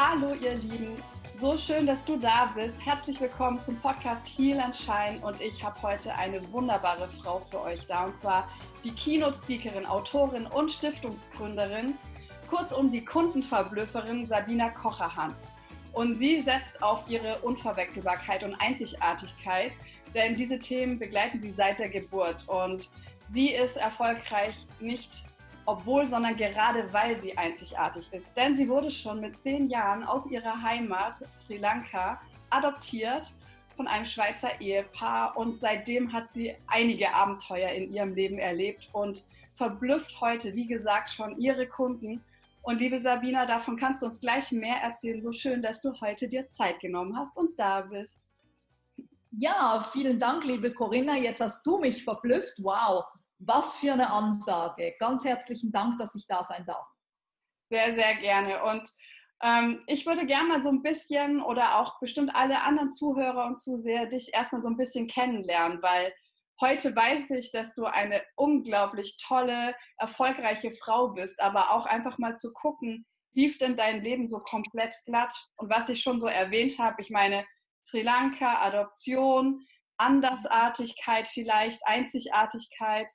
Hallo ihr Lieben, so schön, dass du da bist. Herzlich willkommen zum Podcast Heal and Shine. Und ich habe heute eine wunderbare Frau für euch da. Und zwar die Keynote-Speakerin, Autorin und Stiftungsgründerin, kurzum die Kundenverblüfferin Sabina Kocherhans. Und sie setzt auf ihre Unverwechselbarkeit und Einzigartigkeit, denn diese Themen begleiten sie seit der Geburt. Und sie ist erfolgreich nicht obwohl, sondern gerade weil sie einzigartig ist. Denn sie wurde schon mit zehn Jahren aus ihrer Heimat Sri Lanka adoptiert von einem Schweizer Ehepaar und seitdem hat sie einige Abenteuer in ihrem Leben erlebt und verblüfft heute, wie gesagt, schon ihre Kunden. Und liebe Sabina, davon kannst du uns gleich mehr erzählen. So schön, dass du heute dir Zeit genommen hast und da bist. Ja, vielen Dank, liebe Corinna. Jetzt hast du mich verblüfft. Wow. Was für eine Ansage. Ganz herzlichen Dank, dass ich da sein darf. Sehr, sehr gerne. Und ähm, ich würde gerne mal so ein bisschen oder auch bestimmt alle anderen Zuhörer und Zuseher dich erstmal so ein bisschen kennenlernen, weil heute weiß ich, dass du eine unglaublich tolle, erfolgreiche Frau bist, aber auch einfach mal zu gucken, lief denn dein Leben so komplett glatt? Und was ich schon so erwähnt habe, ich meine, Sri Lanka, Adoption, Andersartigkeit vielleicht, Einzigartigkeit.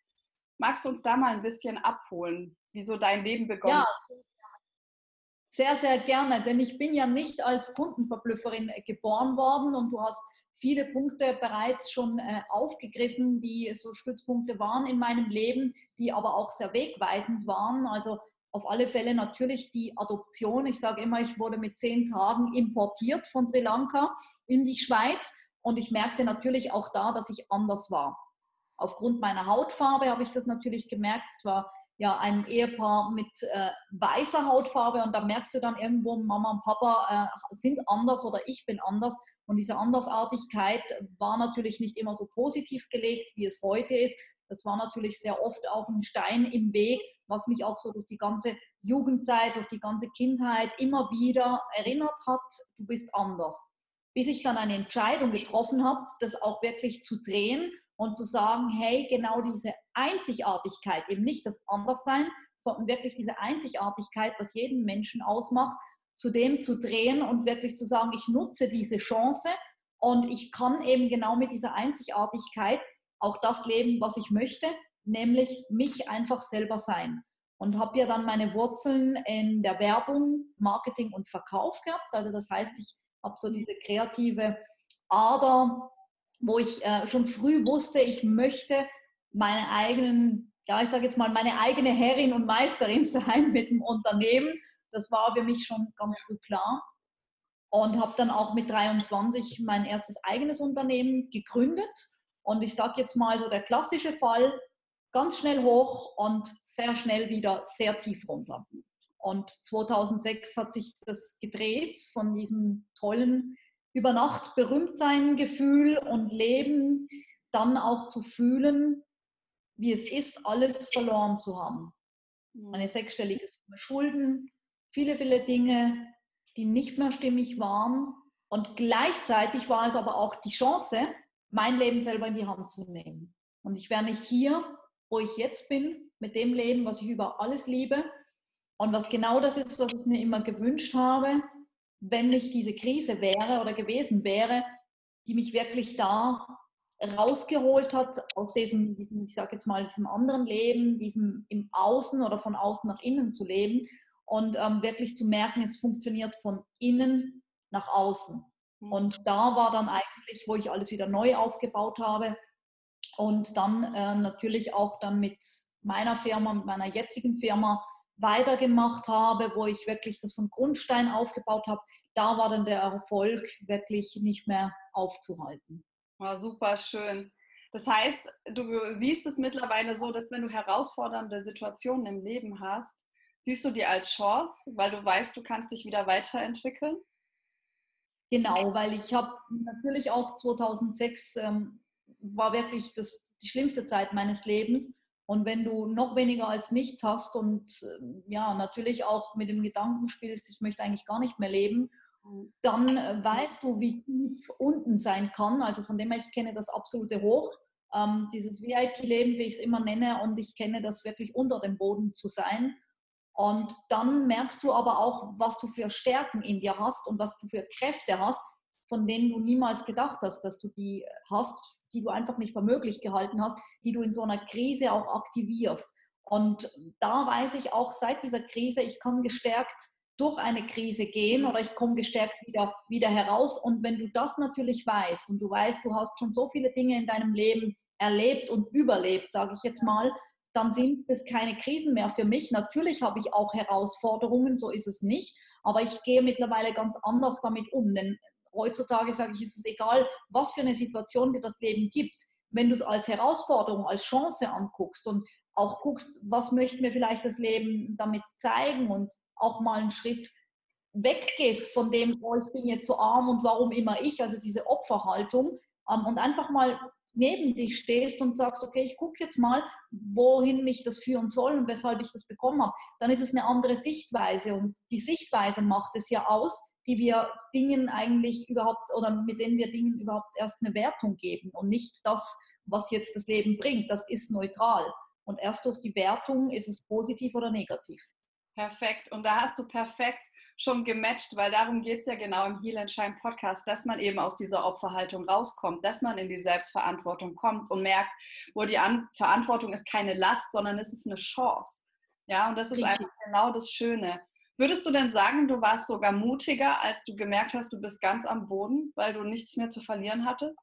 Magst du uns da mal ein bisschen abholen, wie so dein Leben begonnen hat? Ja, sehr, sehr gerne, denn ich bin ja nicht als Kundenverblüfferin äh, geboren worden und du hast viele Punkte bereits schon äh, aufgegriffen, die so Stützpunkte waren in meinem Leben, die aber auch sehr wegweisend waren. Also auf alle Fälle natürlich die Adoption. Ich sage immer, ich wurde mit zehn Tagen importiert von Sri Lanka in die Schweiz und ich merkte natürlich auch da, dass ich anders war. Aufgrund meiner Hautfarbe habe ich das natürlich gemerkt. Es war ja ein Ehepaar mit äh, weißer Hautfarbe und da merkst du dann irgendwo, Mama und Papa äh, sind anders oder ich bin anders. Und diese Andersartigkeit war natürlich nicht immer so positiv gelegt, wie es heute ist. Das war natürlich sehr oft auch ein Stein im Weg, was mich auch so durch die ganze Jugendzeit, durch die ganze Kindheit immer wieder erinnert hat, du bist anders. Bis ich dann eine Entscheidung getroffen habe, das auch wirklich zu drehen und zu sagen, hey, genau diese Einzigartigkeit, eben nicht das Anderssein, sondern wirklich diese Einzigartigkeit, was jeden Menschen ausmacht, zu dem zu drehen und wirklich zu sagen, ich nutze diese Chance und ich kann eben genau mit dieser Einzigartigkeit auch das leben, was ich möchte, nämlich mich einfach selber sein. Und habe ja dann meine Wurzeln in der Werbung, Marketing und Verkauf gehabt. Also das heißt, ich habe so diese kreative Ader wo ich äh, schon früh wusste, ich möchte meine eigenen, ja, ich sage jetzt mal, meine eigene Herrin und Meisterin sein mit dem Unternehmen. Das war für mich schon ganz früh klar. Und habe dann auch mit 23 mein erstes eigenes Unternehmen gegründet. Und ich sage jetzt mal so der klassische Fall, ganz schnell hoch und sehr schnell wieder sehr tief runter. Und 2006 hat sich das gedreht von diesem tollen über Nacht berühmt sein Gefühl und Leben, dann auch zu fühlen, wie es ist, alles verloren zu haben. Mhm. Eine sechsstellige Summe Schulden, viele, viele Dinge, die nicht mehr stimmig waren. Und gleichzeitig war es aber auch die Chance, mein Leben selber in die Hand zu nehmen. Und ich wäre nicht hier, wo ich jetzt bin, mit dem Leben, was ich über alles liebe und was genau das ist, was ich mir immer gewünscht habe, wenn nicht diese Krise wäre oder gewesen wäre, die mich wirklich da rausgeholt hat aus diesem, diesem ich sage jetzt mal, diesem anderen Leben, diesem im Außen oder von außen nach innen zu leben und ähm, wirklich zu merken, es funktioniert von innen nach außen. Mhm. Und da war dann eigentlich, wo ich alles wieder neu aufgebaut habe und dann äh, natürlich auch dann mit meiner Firma, mit meiner jetzigen Firma weitergemacht habe, wo ich wirklich das von Grundstein aufgebaut habe, da war dann der Erfolg wirklich nicht mehr aufzuhalten. War super schön. Das heißt, du siehst es mittlerweile so, dass wenn du herausfordernde Situationen im Leben hast, siehst du die als Chance, weil du weißt, du kannst dich wieder weiterentwickeln? Genau, weil ich habe natürlich auch 2006 ähm, war wirklich das, die schlimmste Zeit meines Lebens und wenn du noch weniger als nichts hast und ähm, ja, natürlich auch mit dem Gedanken spielst, ich möchte eigentlich gar nicht mehr leben, dann äh, weißt du, wie tief unten sein kann. Also von dem her, ich kenne das absolute Hoch, ähm, dieses VIP-Leben, wie ich es immer nenne, und ich kenne das wirklich unter dem Boden zu sein. Und dann merkst du aber auch, was du für Stärken in dir hast und was du für Kräfte hast, von denen du niemals gedacht hast, dass du die hast, die du einfach nicht für möglich gehalten hast, die du in so einer Krise auch aktivierst. Und da weiß ich auch seit dieser Krise, ich kann gestärkt durch eine Krise gehen oder ich komme gestärkt wieder, wieder heraus. Und wenn du das natürlich weißt und du weißt, du hast schon so viele Dinge in deinem Leben erlebt und überlebt, sage ich jetzt mal, dann sind es keine Krisen mehr für mich. Natürlich habe ich auch Herausforderungen, so ist es nicht, aber ich gehe mittlerweile ganz anders damit um. Denn heutzutage sage ich, ist es egal, was für eine Situation dir das Leben gibt. Wenn du es als Herausforderung, als Chance anguckst und auch guckst, was möchte mir vielleicht das Leben damit zeigen und auch mal einen Schritt weggehst von dem, oh, ich bin jetzt so arm und warum immer ich, also diese Opferhaltung ähm, und einfach mal neben dich stehst und sagst, okay, ich gucke jetzt mal, wohin mich das führen soll und weshalb ich das bekommen habe, dann ist es eine andere Sichtweise und die Sichtweise macht es ja aus, die wir Dingen eigentlich überhaupt oder mit denen wir Dingen überhaupt erst eine Wertung geben und nicht das, was jetzt das Leben bringt. Das ist neutral. Und erst durch die Wertung ist es positiv oder negativ. Perfekt. Und da hast du perfekt schon gematcht, weil darum geht es ja genau im Heal and Shine Podcast, dass man eben aus dieser Opferhaltung rauskommt, dass man in die Selbstverantwortung kommt und merkt, wo die An Verantwortung ist keine Last, sondern es ist eine Chance. Ja, und das ist Richtig. einfach genau das Schöne. Würdest du denn sagen, du warst sogar mutiger, als du gemerkt hast, du bist ganz am Boden, weil du nichts mehr zu verlieren hattest?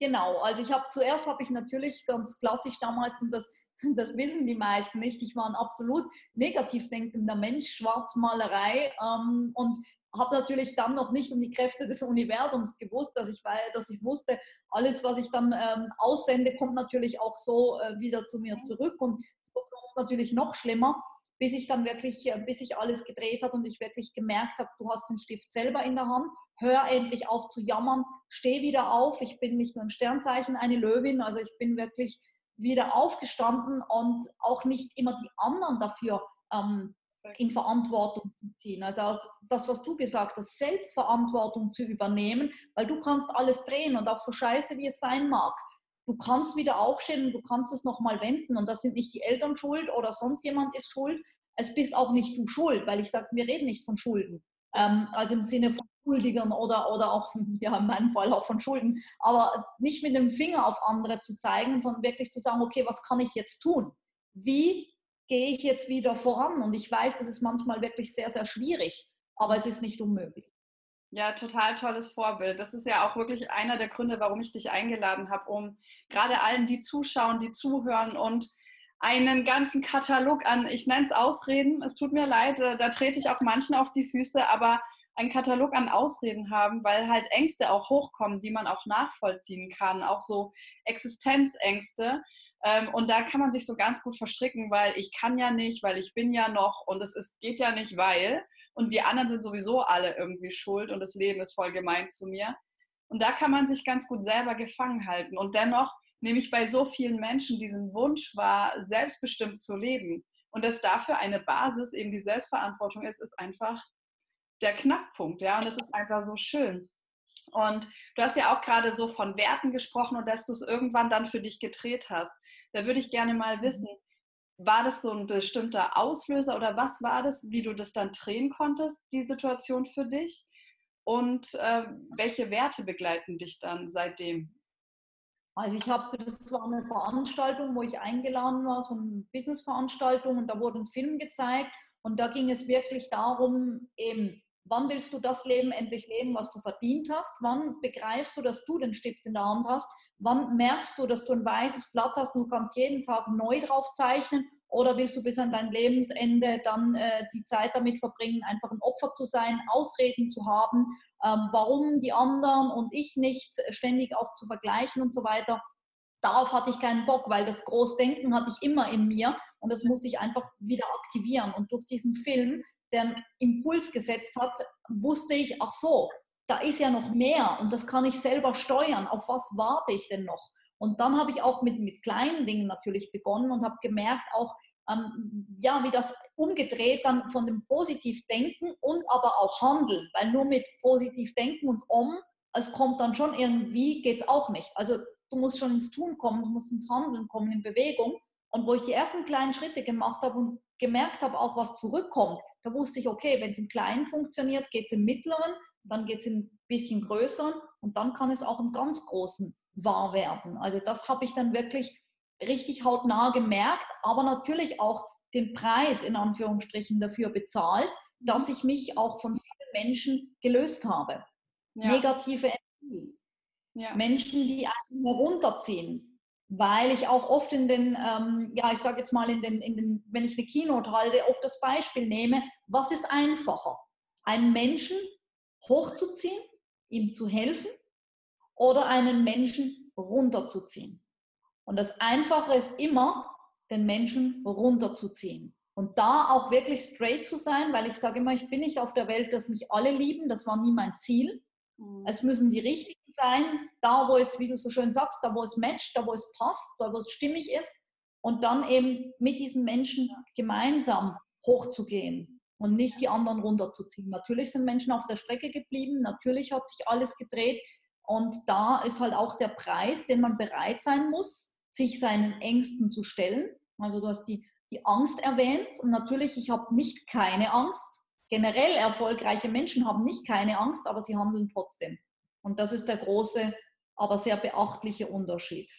Genau, also ich habe zuerst habe ich natürlich ganz klassisch damals und das das wissen die meisten nicht. Ich war ein absolut negativ denkender Mensch, Schwarzmalerei ähm, und habe natürlich dann noch nicht um die Kräfte des Universums gewusst, dass ich, dass ich wusste, alles, was ich dann ähm, aussende, kommt natürlich auch so äh, wieder zu mir zurück und so kommt es natürlich noch schlimmer, bis ich dann wirklich, äh, bis sich alles gedreht hat und ich wirklich gemerkt habe, du hast den Stift selber in der Hand, hör endlich auf zu jammern, steh wieder auf. Ich bin nicht nur im Sternzeichen eine Löwin, also ich bin wirklich wieder aufgestanden und auch nicht immer die anderen dafür ähm, in Verantwortung zu ziehen. Also auch das, was du gesagt hast, Selbstverantwortung zu übernehmen, weil du kannst alles drehen und auch so scheiße, wie es sein mag. Du kannst wieder aufstehen du kannst es nochmal wenden und das sind nicht die Eltern schuld oder sonst jemand ist schuld. Es bist auch nicht du schuld, weil ich sage, wir reden nicht von Schulden. Ähm, also im Sinne von Schuldigern oder, oder auch, ja, in meinem Fall auch von Schulden, aber nicht mit dem Finger auf andere zu zeigen, sondern wirklich zu sagen, okay, was kann ich jetzt tun? Wie gehe ich jetzt wieder voran? Und ich weiß, das ist manchmal wirklich sehr, sehr schwierig, aber es ist nicht unmöglich. Ja, total tolles Vorbild. Das ist ja auch wirklich einer der Gründe, warum ich dich eingeladen habe, um gerade allen, die zuschauen, die zuhören und einen ganzen Katalog an, ich nenne es Ausreden, es tut mir leid, äh, da trete ich auch manchen auf die Füße, aber einen Katalog an Ausreden haben, weil halt Ängste auch hochkommen, die man auch nachvollziehen kann, auch so Existenzängste. Ähm, und da kann man sich so ganz gut verstricken, weil ich kann ja nicht, weil ich bin ja noch und es ist, geht ja nicht, weil. Und die anderen sind sowieso alle irgendwie schuld und das Leben ist voll gemein zu mir. Und da kann man sich ganz gut selber gefangen halten. Und dennoch nehme ich bei so vielen Menschen diesen Wunsch wahr, selbstbestimmt zu leben. Und dass dafür eine Basis eben die Selbstverantwortung ist, ist einfach der Knackpunkt, ja, und es ist einfach so schön. Und du hast ja auch gerade so von Werten gesprochen und dass du es irgendwann dann für dich gedreht hast. Da würde ich gerne mal wissen, war das so ein bestimmter Auslöser oder was war das, wie du das dann drehen konntest, die Situation für dich? Und äh, welche Werte begleiten dich dann seitdem? Also ich habe, das war eine Veranstaltung, wo ich eingeladen war, so eine Business-Veranstaltung und da wurde ein Film gezeigt und da ging es wirklich darum, eben Wann willst du das Leben endlich leben, was du verdient hast? Wann begreifst du, dass du den Stift in der Hand hast? Wann merkst du, dass du ein weißes Blatt hast und du kannst jeden Tag neu drauf zeichnen? Oder willst du bis an dein Lebensende dann äh, die Zeit damit verbringen, einfach ein Opfer zu sein, Ausreden zu haben, ähm, warum die anderen und ich nicht, ständig auch zu vergleichen und so weiter? Darauf hatte ich keinen Bock, weil das Großdenken hatte ich immer in mir und das musste ich einfach wieder aktivieren. Und durch diesen Film einen Impuls gesetzt hat, wusste ich, ach so, da ist ja noch mehr und das kann ich selber steuern. Auf was warte ich denn noch? Und dann habe ich auch mit, mit kleinen Dingen natürlich begonnen und habe gemerkt, auch ähm, ja, wie das umgedreht dann von dem Positivdenken und aber auch Handeln, weil nur mit Positivdenken und Om, es kommt dann schon irgendwie, geht es auch nicht. Also du musst schon ins Tun kommen, du musst ins Handeln kommen, in Bewegung. Und wo ich die ersten kleinen Schritte gemacht habe und gemerkt habe, auch was zurückkommt, da wusste ich, okay, wenn es im Kleinen funktioniert, geht es im Mittleren, dann geht es ein bisschen größeren und dann kann es auch im ganz Großen wahr werden. Also das habe ich dann wirklich richtig hautnah gemerkt, aber natürlich auch den Preis in Anführungsstrichen dafür bezahlt, dass mhm. ich mich auch von vielen Menschen gelöst habe. Ja. Negative Energie. Ja. Menschen, die einen herunterziehen. Weil ich auch oft in den, ähm, ja, ich sage jetzt mal, in den, in den, wenn ich eine Keynote halte, oft das Beispiel nehme, was ist einfacher? Einen Menschen hochzuziehen, ihm zu helfen oder einen Menschen runterzuziehen? Und das Einfache ist immer, den Menschen runterzuziehen. Und da auch wirklich straight zu sein, weil ich sage immer, ich bin nicht auf der Welt, dass mich alle lieben, das war nie mein Ziel. Mhm. Es müssen die Richtigen sein, da wo es, wie du so schön sagst, da wo es matcht, da wo es passt, da wo es stimmig ist. Und dann eben mit diesen Menschen gemeinsam hochzugehen und nicht die anderen runterzuziehen. Natürlich sind Menschen auf der Strecke geblieben, natürlich hat sich alles gedreht. Und da ist halt auch der Preis, den man bereit sein muss, sich seinen Ängsten zu stellen. Also du hast die, die Angst erwähnt und natürlich, ich habe nicht keine Angst. Generell erfolgreiche Menschen haben nicht keine Angst, aber sie handeln trotzdem. Und das ist der große, aber sehr beachtliche Unterschied.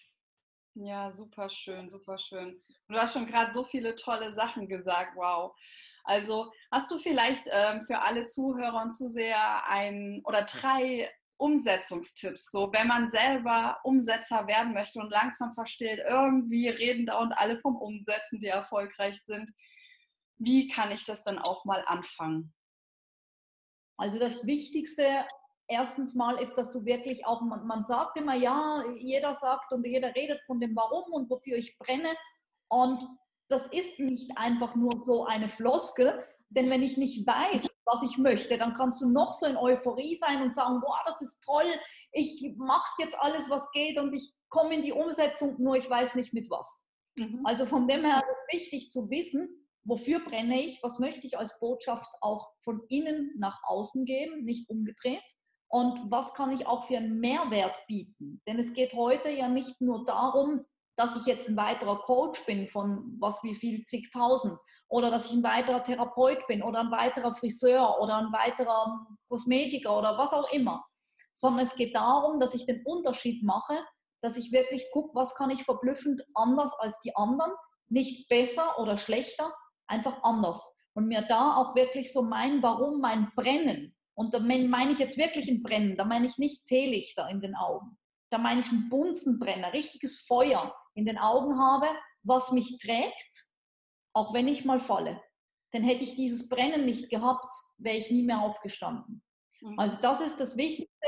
Ja, super schön, super schön. du hast schon gerade so viele tolle Sachen gesagt. Wow. Also hast du vielleicht ähm, für alle Zuhörer und Zuseher ein oder drei Umsetzungstipps. So, wenn man selber Umsetzer werden möchte und langsam versteht, irgendwie reden da und alle vom Umsetzen, die erfolgreich sind. Wie kann ich das dann auch mal anfangen? Also das Wichtigste erstens mal ist, dass du wirklich auch, man, man sagt immer, ja, jeder sagt und jeder redet von dem Warum und wofür ich brenne. Und das ist nicht einfach nur so eine Floskel, denn wenn ich nicht weiß, was ich möchte, dann kannst du noch so in Euphorie sein und sagen, boah, das ist toll, ich mache jetzt alles, was geht und ich komme in die Umsetzung, nur ich weiß nicht mit was. Mhm. Also von dem her ist es wichtig zu wissen, wofür brenne ich, was möchte ich als Botschaft auch von innen nach außen geben, nicht umgedreht. Und was kann ich auch für einen Mehrwert bieten? Denn es geht heute ja nicht nur darum, dass ich jetzt ein weiterer Coach bin von was wie viel zigtausend, oder dass ich ein weiterer Therapeut bin oder ein weiterer Friseur oder ein weiterer Kosmetiker oder was auch immer, sondern es geht darum, dass ich den Unterschied mache, dass ich wirklich gucke, was kann ich verblüffend anders als die anderen, nicht besser oder schlechter, einfach anders. Und mir da auch wirklich so mein Warum, mein Brennen, und da meine ich jetzt wirklich ein Brennen, da meine ich nicht Teelichter in den Augen, da meine ich ein Bunsenbrenner, richtiges Feuer in den Augen habe, was mich trägt auch wenn ich mal falle. Denn hätte ich dieses Brennen nicht gehabt, wäre ich nie mehr aufgestanden. Mhm. Also das ist das Wichtigste,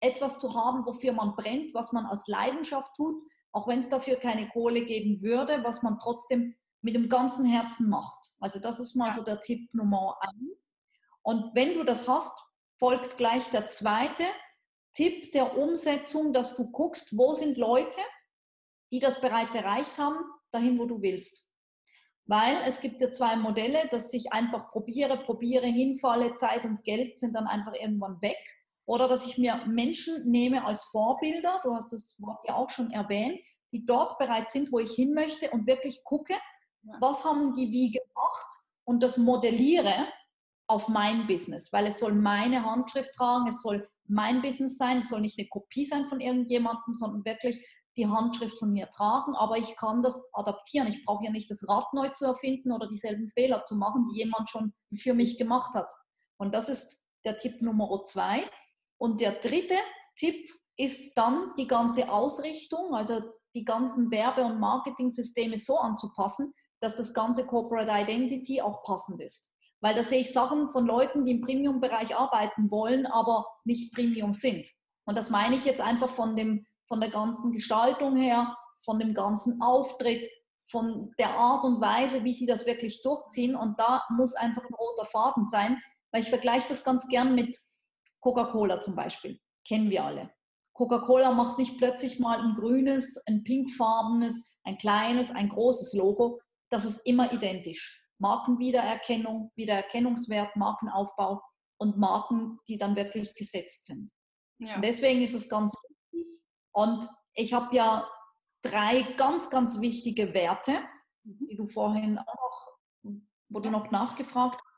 etwas zu haben, wofür man brennt, was man aus Leidenschaft tut, auch wenn es dafür keine Kohle geben würde, was man trotzdem mit dem ganzen Herzen macht. Also das ist mal so der Tipp Nummer eins. Und wenn du das hast, folgt gleich der zweite Tipp der Umsetzung, dass du guckst, wo sind Leute, die das bereits erreicht haben, dahin, wo du willst. Weil es gibt ja zwei Modelle, dass ich einfach probiere, probiere, hinfalle, Zeit und Geld sind dann einfach irgendwann weg. Oder dass ich mir Menschen nehme als Vorbilder, du hast das Wort ja auch schon erwähnt, die dort bereits sind, wo ich hin möchte und wirklich gucke, was haben die wie gemacht und das modelliere auf mein Business, weil es soll meine Handschrift tragen, es soll mein Business sein, es soll nicht eine Kopie sein von irgendjemandem, sondern wirklich die Handschrift von mir tragen, aber ich kann das adaptieren. Ich brauche ja nicht das Rad neu zu erfinden oder dieselben Fehler zu machen, die jemand schon für mich gemacht hat. Und das ist der Tipp Nummer zwei. Und der dritte Tipp ist dann die ganze Ausrichtung, also die ganzen Werbe- und Marketing-Systeme so anzupassen, dass das ganze Corporate Identity auch passend ist. Weil da sehe ich Sachen von Leuten, die im Premium-Bereich arbeiten wollen, aber nicht Premium sind. Und das meine ich jetzt einfach von dem von der ganzen Gestaltung her, von dem ganzen Auftritt, von der Art und Weise, wie sie das wirklich durchziehen. Und da muss einfach ein roter Faden sein, weil ich vergleiche das ganz gern mit Coca-Cola zum Beispiel. Kennen wir alle. Coca-Cola macht nicht plötzlich mal ein grünes, ein pinkfarbenes, ein kleines, ein großes Logo. Das ist immer identisch. Markenwiedererkennung, Wiedererkennungswert, Markenaufbau und Marken, die dann wirklich gesetzt sind. Ja. Und deswegen ist es ganz und ich habe ja drei ganz, ganz wichtige Werte, mhm. die du vorhin auch noch wo du noch nachgefragt hast.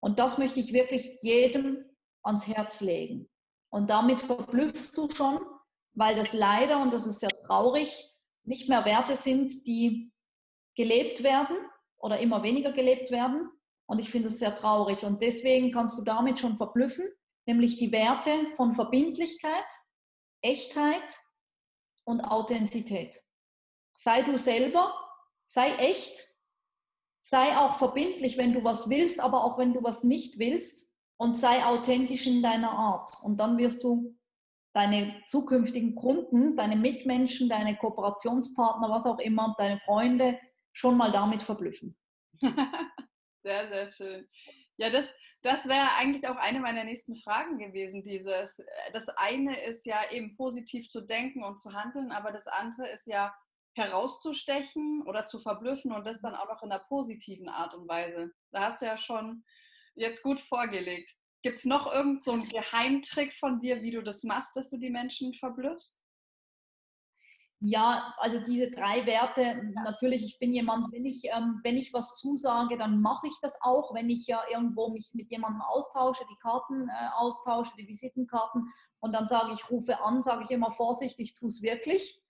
Und das möchte ich wirklich jedem ans Herz legen. Und damit verblüffst du schon, weil das leider, und das ist sehr traurig, nicht mehr Werte sind, die gelebt werden oder immer weniger gelebt werden. Und ich finde es sehr traurig. Und deswegen kannst du damit schon verblüffen, nämlich die Werte von Verbindlichkeit, Echtheit und Authentizität. Sei du selber, sei echt, sei auch verbindlich, wenn du was willst, aber auch wenn du was nicht willst und sei authentisch in deiner Art. Und dann wirst du deine zukünftigen Kunden, deine Mitmenschen, deine Kooperationspartner, was auch immer, deine Freunde schon mal damit verblüffen. sehr, sehr schön. Ja, das, das wäre eigentlich auch eine meiner nächsten Fragen gewesen. Dieses, das eine ist ja eben positiv zu denken und zu handeln, aber das andere ist ja herauszustechen oder zu verblüffen und das dann auch noch in einer positiven Art und Weise. Da hast du ja schon jetzt gut vorgelegt. Gibt es noch irgendeinen so Geheimtrick von dir, wie du das machst, dass du die Menschen verblüffst? Ja, also diese drei Werte, natürlich, ich bin jemand, wenn ich, ähm, wenn ich was zusage, dann mache ich das auch. Wenn ich ja irgendwo mich mit jemandem austausche, die Karten äh, austausche, die Visitenkarten und dann sage ich, rufe an, sage ich immer vorsichtig, tu es wirklich,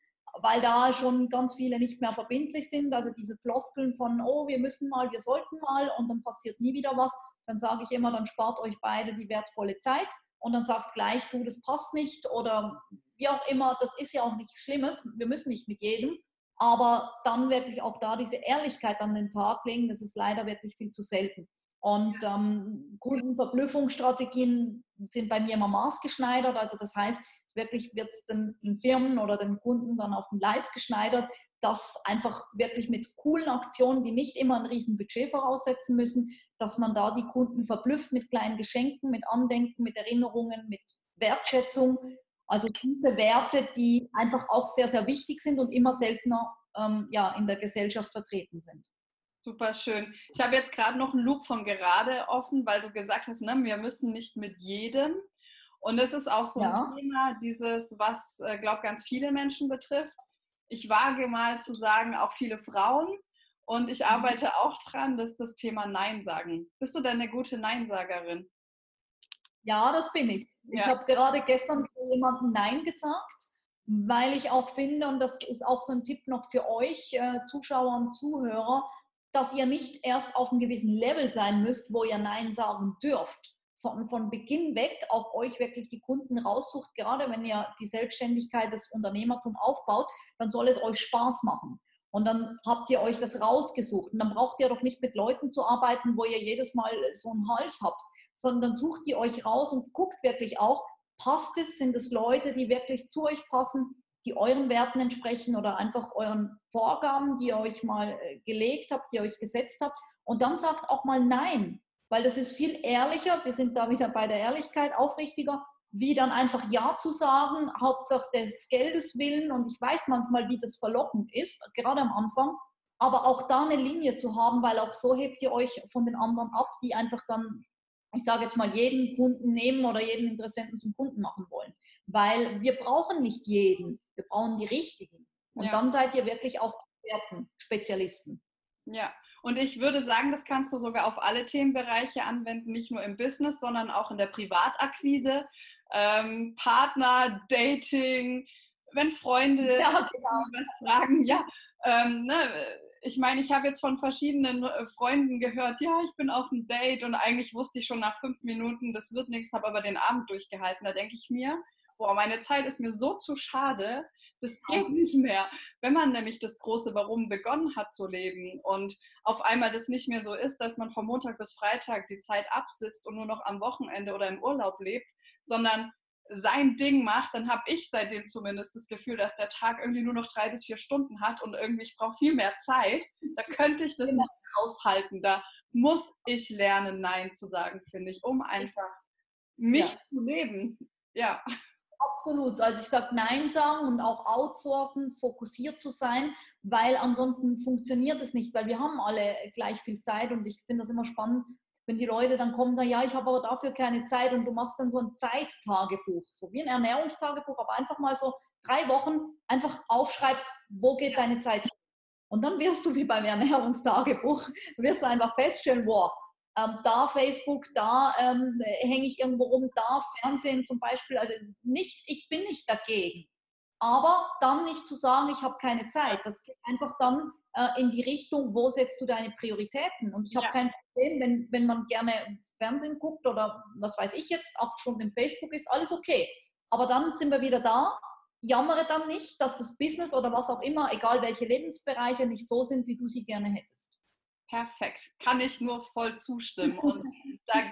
weil da schon ganz viele nicht mehr verbindlich sind. Also diese Floskeln von, oh, wir müssen mal, wir sollten mal und dann passiert nie wieder was. Dann sage ich immer, dann spart euch beide die wertvolle Zeit und dann sagt gleich, du, das passt nicht oder wie auch immer, das ist ja auch nichts Schlimmes, wir müssen nicht mit jedem, aber dann wirklich auch da diese Ehrlichkeit an den Tag legen, das ist leider wirklich viel zu selten. Und ähm, Kundenverblüffungsstrategien sind bei mir immer maßgeschneidert, also das heißt, wirklich wird es den, den Firmen oder den Kunden dann auf den Leib geschneidert, dass einfach wirklich mit coolen Aktionen, die nicht immer ein riesen Budget voraussetzen müssen, dass man da die Kunden verblüfft mit kleinen Geschenken, mit Andenken, mit Erinnerungen, mit Wertschätzung. Also diese Werte, die einfach auch sehr, sehr wichtig sind und immer seltener ähm, ja, in der Gesellschaft vertreten sind. Super schön. Ich habe jetzt gerade noch einen Loop von gerade offen, weil du gesagt hast, ne, wir müssen nicht mit jedem. Und es ist auch so ein ja. Thema, dieses, was, äh, glaube ganz viele Menschen betrifft. Ich wage mal zu sagen, auch viele Frauen. Und ich mhm. arbeite auch dran, dass das Thema Nein sagen. Bist du denn eine gute Neinsagerin? Ja, das bin ich. Ja. Ich habe gerade gestern für jemanden Nein gesagt, weil ich auch finde, und das ist auch so ein Tipp noch für euch, äh, Zuschauer und Zuhörer, dass ihr nicht erst auf einem gewissen Level sein müsst, wo ihr Nein sagen dürft, sondern von Beginn weg auch euch wirklich die Kunden raussucht. Gerade wenn ihr die Selbstständigkeit des Unternehmertum aufbaut, dann soll es euch Spaß machen. Und dann habt ihr euch das rausgesucht. Und dann braucht ihr doch nicht mit Leuten zu arbeiten, wo ihr jedes Mal so einen Hals habt, sondern sucht ihr euch raus und guckt wirklich auch, passt es, sind es Leute, die wirklich zu euch passen, die euren Werten entsprechen oder einfach euren Vorgaben, die ihr euch mal äh, gelegt habt, die ihr euch gesetzt habt. Und dann sagt auch mal Nein, weil das ist viel ehrlicher. Wir sind da wieder bei der Ehrlichkeit aufrichtiger wie dann einfach Ja zu sagen, Hauptsache des Geldes willen. Und ich weiß manchmal, wie das verlockend ist, gerade am Anfang. Aber auch da eine Linie zu haben, weil auch so hebt ihr euch von den anderen ab, die einfach dann, ich sage jetzt mal, jeden Kunden nehmen oder jeden Interessenten zum Kunden machen wollen. Weil wir brauchen nicht jeden, wir brauchen die richtigen. Und ja. dann seid ihr wirklich auch Experten, Spezialisten. Ja, und ich würde sagen, das kannst du sogar auf alle Themenbereiche anwenden, nicht nur im Business, sondern auch in der Privatakquise ähm, Partner, Dating, wenn Freunde ja, genau. was fragen, ja, ähm, ne, ich meine, ich habe jetzt von verschiedenen äh, Freunden gehört, ja, ich bin auf einem Date und eigentlich wusste ich schon nach fünf Minuten, das wird nichts, habe aber den Abend durchgehalten. Da denke ich mir, boah, meine Zeit ist mir so zu schade, das geht nicht mehr. Wenn man nämlich das große Warum begonnen hat zu leben und auf einmal das nicht mehr so ist, dass man von Montag bis Freitag die Zeit absitzt und nur noch am Wochenende oder im Urlaub lebt, sondern sein Ding macht, dann habe ich seitdem zumindest das Gefühl, dass der Tag irgendwie nur noch drei bis vier Stunden hat und irgendwie ich brauche viel mehr Zeit. Da könnte ich das genau. nicht aushalten. Da muss ich lernen, Nein zu sagen, finde ich, um einfach mich ja. zu leben. Ja. Absolut. Also ich sage Nein sagen und auch outsourcen, fokussiert zu sein, weil ansonsten funktioniert es nicht, weil wir haben alle gleich viel Zeit und ich finde das immer spannend, wenn die Leute dann kommen und sagen, ja, ich habe aber dafür keine Zeit und du machst dann so ein Zeittagebuch, so wie ein Ernährungstagebuch, aber einfach mal so drei Wochen einfach aufschreibst, wo geht deine Zeit hin? Und dann wirst du wie beim Ernährungstagebuch, wirst du einfach feststellen, wow, ähm, da Facebook, da ähm, hänge ich irgendwo rum, da Fernsehen zum Beispiel. Also nicht, ich bin nicht dagegen. Aber dann nicht zu sagen, ich habe keine Zeit. Das geht einfach dann äh, in die Richtung, wo setzt du deine Prioritäten? Und ich habe ja. kein Problem, wenn, wenn man gerne Fernsehen guckt oder was weiß ich jetzt, acht Stunden im Facebook ist, alles okay. Aber dann sind wir wieder da. Jammere dann nicht, dass das Business oder was auch immer, egal welche Lebensbereiche, nicht so sind, wie du sie gerne hättest. Perfekt, kann ich nur voll zustimmen. Und da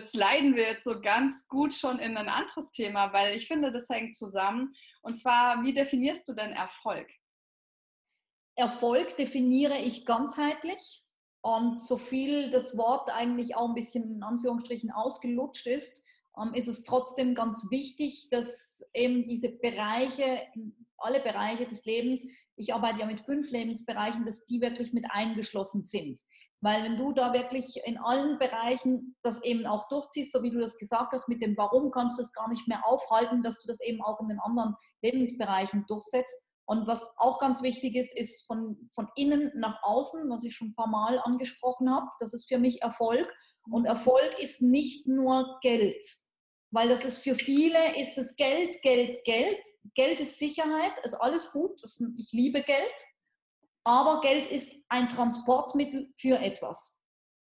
sliden wir jetzt so ganz gut schon in ein anderes Thema, weil ich finde, das hängt zusammen. Und zwar, wie definierst du denn Erfolg? Erfolg definiere ich ganzheitlich. Und so viel das Wort eigentlich auch ein bisschen in Anführungsstrichen ausgelutscht ist, ähm, ist es trotzdem ganz wichtig, dass eben diese Bereiche, alle Bereiche des Lebens ich arbeite ja mit fünf Lebensbereichen, dass die wirklich mit eingeschlossen sind. Weil wenn du da wirklich in allen Bereichen das eben auch durchziehst, so wie du das gesagt hast, mit dem Warum kannst du es gar nicht mehr aufhalten, dass du das eben auch in den anderen Lebensbereichen durchsetzt. Und was auch ganz wichtig ist, ist von, von innen nach außen, was ich schon ein paar Mal angesprochen habe. Das ist für mich Erfolg. Und Erfolg ist nicht nur Geld weil das ist für viele, ist es Geld, Geld, Geld. Geld ist Sicherheit, ist alles gut, ich liebe Geld, aber Geld ist ein Transportmittel für etwas.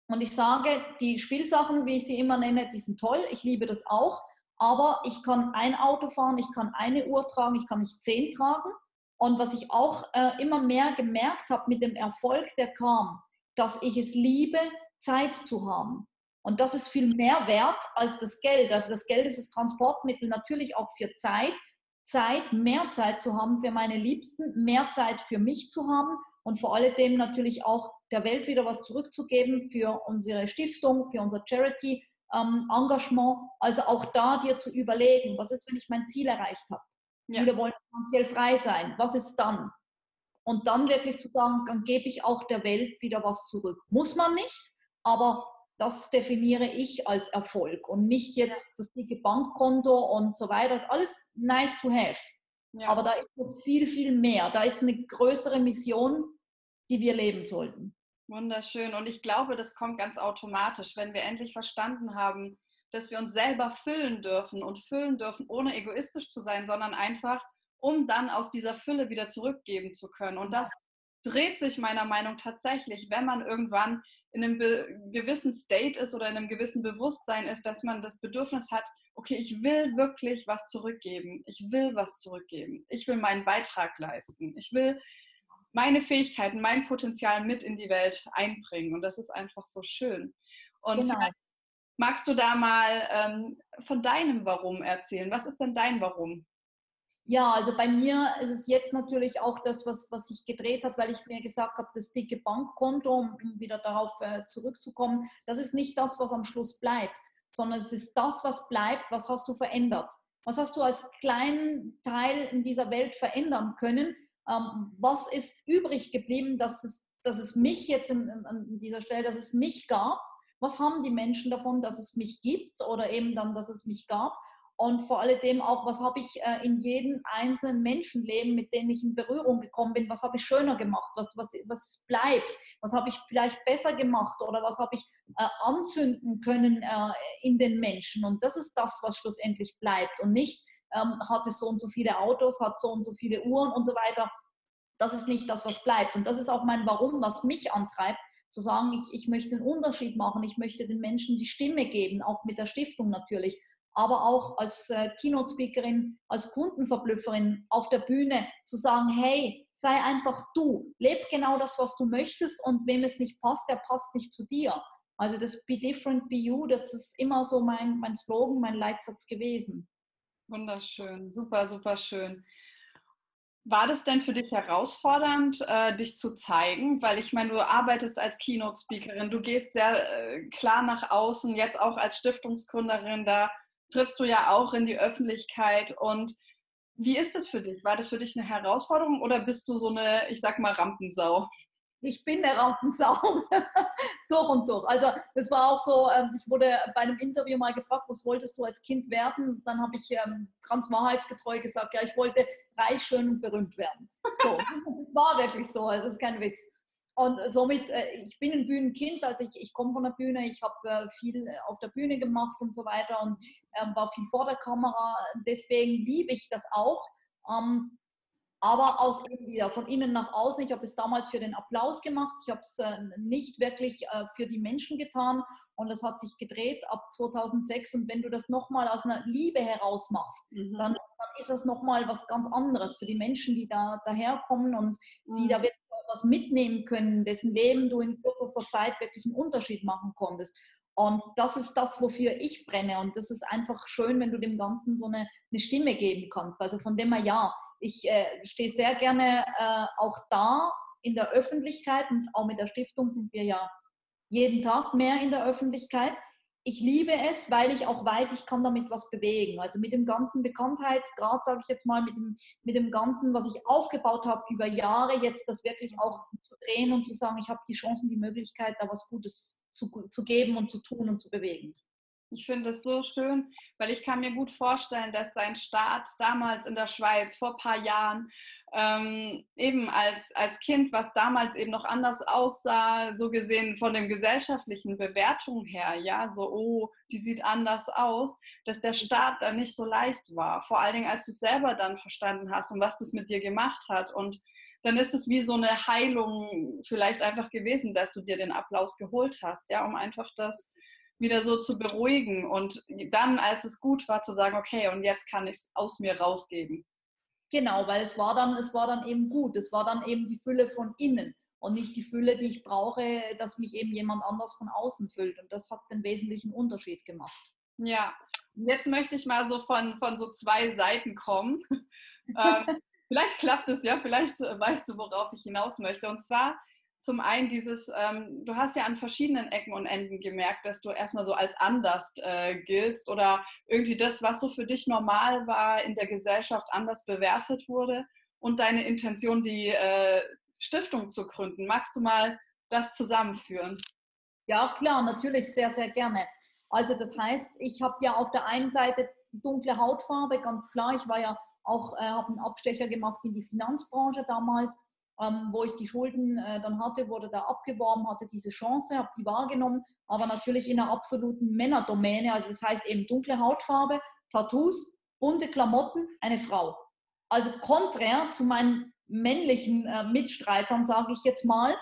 Und ich sage, die Spielsachen, wie ich sie immer nenne, die sind toll, ich liebe das auch, aber ich kann ein Auto fahren, ich kann eine Uhr tragen, ich kann nicht zehn tragen. Und was ich auch äh, immer mehr gemerkt habe mit dem Erfolg, der kam, dass ich es liebe, Zeit zu haben. Und das ist viel mehr wert als das Geld. Also das Geld ist das Transportmittel natürlich auch für Zeit. Zeit, mehr Zeit zu haben für meine Liebsten, mehr Zeit für mich zu haben und vor allem natürlich auch der Welt wieder was zurückzugeben für unsere Stiftung, für unser Charity ähm, Engagement. Also auch da dir zu überlegen, was ist, wenn ich mein Ziel erreicht habe? Ja. Wieder wollen finanziell frei sein. Was ist dann? Und dann wirklich zu sagen, dann gebe ich auch der Welt wieder was zurück. Muss man nicht, aber das definiere ich als Erfolg und nicht jetzt das dicke Bankkonto und so weiter. Das ist alles nice to have. Ja. Aber da ist noch viel, viel mehr. Da ist eine größere Mission, die wir leben sollten. Wunderschön. Und ich glaube, das kommt ganz automatisch, wenn wir endlich verstanden haben, dass wir uns selber füllen dürfen und füllen dürfen, ohne egoistisch zu sein, sondern einfach, um dann aus dieser Fülle wieder zurückgeben zu können. Und das dreht sich meiner Meinung nach tatsächlich, wenn man irgendwann in einem gewissen State ist oder in einem gewissen Bewusstsein ist, dass man das Bedürfnis hat, okay, ich will wirklich was zurückgeben. Ich will was zurückgeben. Ich will meinen Beitrag leisten. Ich will meine Fähigkeiten, mein Potenzial mit in die Welt einbringen. Und das ist einfach so schön. Und genau. magst du da mal ähm, von deinem Warum erzählen? Was ist denn dein Warum? Ja, also bei mir ist es jetzt natürlich auch das, was, was sich gedreht hat, weil ich mir gesagt habe, das dicke Bankkonto, um wieder darauf äh, zurückzukommen, das ist nicht das, was am Schluss bleibt, sondern es ist das, was bleibt, was hast du verändert. Was hast du als kleinen Teil in dieser Welt verändern können? Ähm, was ist übrig geblieben, dass es, dass es mich jetzt in, in, an dieser Stelle, dass es mich gab? Was haben die Menschen davon, dass es mich gibt oder eben dann, dass es mich gab? Und vor allem auch, was habe ich äh, in jedem einzelnen Menschenleben, mit denen ich in Berührung gekommen bin, was habe ich schöner gemacht, was, was, was bleibt, was habe ich vielleicht besser gemacht oder was habe ich äh, anzünden können äh, in den Menschen. Und das ist das, was schlussendlich bleibt und nicht, ähm, hat es so und so viele Autos, hat so und so viele Uhren und so weiter. Das ist nicht das, was bleibt. Und das ist auch mein Warum, was mich antreibt, zu sagen, ich, ich möchte einen Unterschied machen, ich möchte den Menschen die Stimme geben, auch mit der Stiftung natürlich aber auch als äh, Keynote-Speakerin, als Kundenverblüfferin auf der Bühne zu sagen, hey, sei einfach du, leb genau das, was du möchtest und wem es nicht passt, der passt nicht zu dir. Also das Be Different, Be You, das ist immer so mein, mein Slogan, mein Leitsatz gewesen. Wunderschön, super, super schön. War das denn für dich herausfordernd, äh, dich zu zeigen? Weil ich meine, du arbeitest als Keynote-Speakerin, du gehst sehr äh, klar nach außen, jetzt auch als Stiftungsgründerin, da trittst du ja auch in die Öffentlichkeit. Und wie ist das für dich? War das für dich eine Herausforderung oder bist du so eine, ich sag mal, Rampensau? Ich bin eine Rampensau. durch und durch. Also das war auch so, ähm, ich wurde bei einem Interview mal gefragt, was wolltest du als Kind werden? Dann habe ich ähm, ganz wahrheitsgetreu gesagt, ja, ich wollte reich, schön und berühmt werden. So, das war wirklich so, also das ist kein Witz. Und somit, äh, ich bin ein Bühnenkind, also ich, ich komme von der Bühne, ich habe äh, viel auf der Bühne gemacht und so weiter und ähm, war viel vor der Kamera. Deswegen liebe ich das auch. Ähm, aber aus wieder von innen nach außen. Ich habe es damals für den Applaus gemacht. Ich habe es äh, nicht wirklich äh, für die Menschen getan und das hat sich gedreht ab 2006. Und wenn du das nochmal aus einer Liebe heraus machst, mhm. dann, dann, ist das nochmal was ganz anderes für die Menschen, die da daherkommen und die mhm. da wirklich was mitnehmen können, dessen Leben du in kürzester Zeit wirklich einen Unterschied machen konntest. Und das ist das, wofür ich brenne. Und das ist einfach schön, wenn du dem Ganzen so eine, eine Stimme geben kannst. Also von dem her, ja, ich äh, stehe sehr gerne äh, auch da in der Öffentlichkeit und auch mit der Stiftung sind wir ja jeden Tag mehr in der Öffentlichkeit. Ich liebe es, weil ich auch weiß, ich kann damit was bewegen. Also mit dem ganzen Bekanntheitsgrad, sage ich jetzt mal, mit dem, mit dem Ganzen, was ich aufgebaut habe über Jahre, jetzt das wirklich auch zu drehen und zu sagen, ich habe die Chancen, die Möglichkeit, da was Gutes zu, zu geben und zu tun und zu bewegen. Ich finde es so schön, weil ich kann mir gut vorstellen, dass dein Start damals in der Schweiz vor ein paar Jahren ähm, eben als, als Kind, was damals eben noch anders aussah, so gesehen von den gesellschaftlichen Bewertungen her, ja, so, oh, die sieht anders aus, dass der Start dann nicht so leicht war. Vor allen Dingen, als du es selber dann verstanden hast und was das mit dir gemacht hat. Und dann ist es wie so eine Heilung vielleicht einfach gewesen, dass du dir den Applaus geholt hast, ja, um einfach das wieder so zu beruhigen und dann, als es gut war, zu sagen, okay, und jetzt kann ich es aus mir rausgeben. Genau, weil es war dann, es war dann eben gut. Es war dann eben die Fülle von innen und nicht die Fülle, die ich brauche, dass mich eben jemand anders von außen füllt. Und das hat den wesentlichen Unterschied gemacht. Ja, jetzt möchte ich mal so von, von so zwei Seiten kommen. ähm, vielleicht klappt es ja, vielleicht weißt du, worauf ich hinaus möchte. Und zwar zum einen dieses, ähm, du hast ja an verschiedenen Ecken und Enden gemerkt, dass du erstmal so als anders äh, giltst oder irgendwie das, was so für dich normal war, in der Gesellschaft anders bewertet wurde und deine Intention, die äh, Stiftung zu gründen. Magst du mal das zusammenführen? Ja, klar, natürlich sehr, sehr gerne. Also das heißt, ich habe ja auf der einen Seite die dunkle Hautfarbe, ganz klar. Ich war ja auch, äh, habe einen Abstecher gemacht in die Finanzbranche damals ähm, wo ich die Schulden äh, dann hatte, wurde da abgeworben, hatte diese Chance, habe die wahrgenommen, aber natürlich in einer absoluten Männerdomäne. Also das heißt eben dunkle Hautfarbe, Tattoos, bunte Klamotten, eine Frau. Also konträr zu meinen männlichen äh, Mitstreitern, sage ich jetzt mal.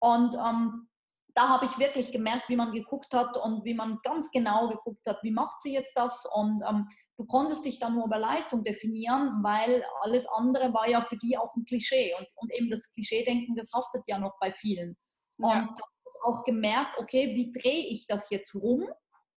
Und ähm, da habe ich wirklich gemerkt, wie man geguckt hat und wie man ganz genau geguckt hat, wie macht sie jetzt das. Und ähm, du konntest dich dann nur über Leistung definieren, weil alles andere war ja für die auch ein Klischee. Und, und eben das Klischee-Denken, das haftet ja noch bei vielen. Und ja. da habe ich auch gemerkt, okay, wie drehe ich das jetzt rum?